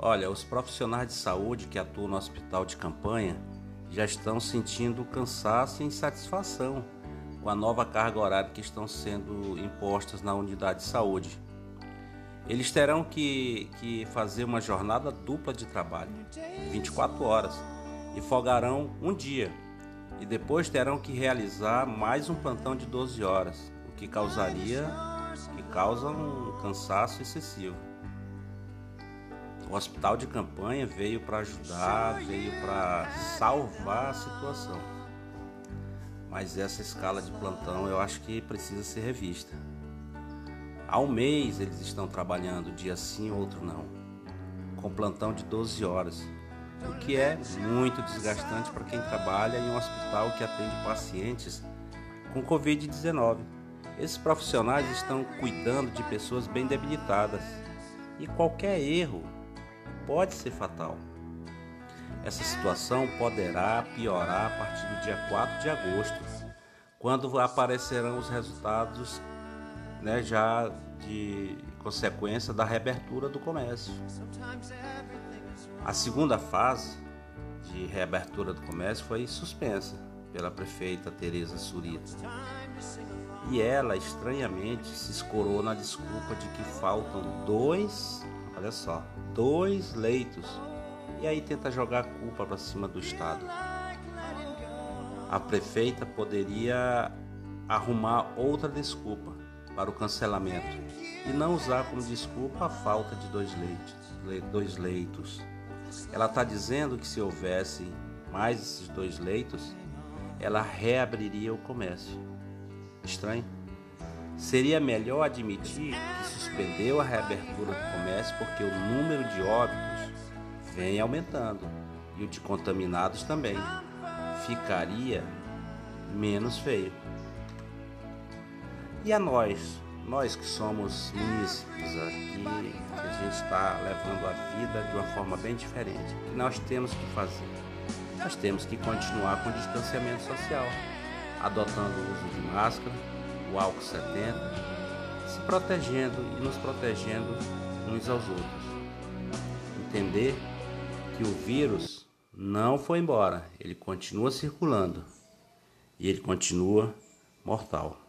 Olha, os profissionais de saúde que atuam no hospital de campanha já estão sentindo cansaço e insatisfação com a nova carga horária que estão sendo impostas na unidade de saúde. Eles terão que, que fazer uma jornada dupla de trabalho, 24 horas, e folgarão um dia, e depois terão que realizar mais um plantão de 12 horas, o que causaria que causa um cansaço excessivo. O hospital de campanha veio para ajudar, veio para salvar a situação. Mas essa escala de plantão eu acho que precisa ser revista. Há um mês eles estão trabalhando, dia sim, outro não, com plantão de 12 horas, o que é muito desgastante para quem trabalha em um hospital que atende pacientes com Covid-19. Esses profissionais estão cuidando de pessoas bem debilitadas e qualquer erro pode ser fatal. Essa situação poderá piorar a partir do dia 4 de agosto, quando aparecerão os resultados né, já de consequência da reabertura do comércio. A segunda fase de reabertura do comércio foi suspensa pela prefeita Tereza Surita. E ela, estranhamente, se escorou na desculpa de que faltam dois Olha só, dois leitos. E aí tenta jogar a culpa para cima do Estado. A prefeita poderia arrumar outra desculpa para o cancelamento e não usar como desculpa a falta de dois leitos. Dois leitos. Ela está dizendo que se houvesse mais esses dois leitos, ela reabriria o comércio. Estranho? Seria melhor admitir que suspendeu a reabertura do comércio porque o número de óbitos vem aumentando e o de contaminados também. Ficaria menos feio. E a nós, nós que somos munícipes aqui, que a gente está levando a vida de uma forma bem diferente, o que nós temos que fazer? Nós temos que continuar com o distanciamento social, adotando o uso de máscara, o álcool 70, se protegendo e nos protegendo uns aos outros. Entender que o vírus não foi embora, ele continua circulando e ele continua mortal.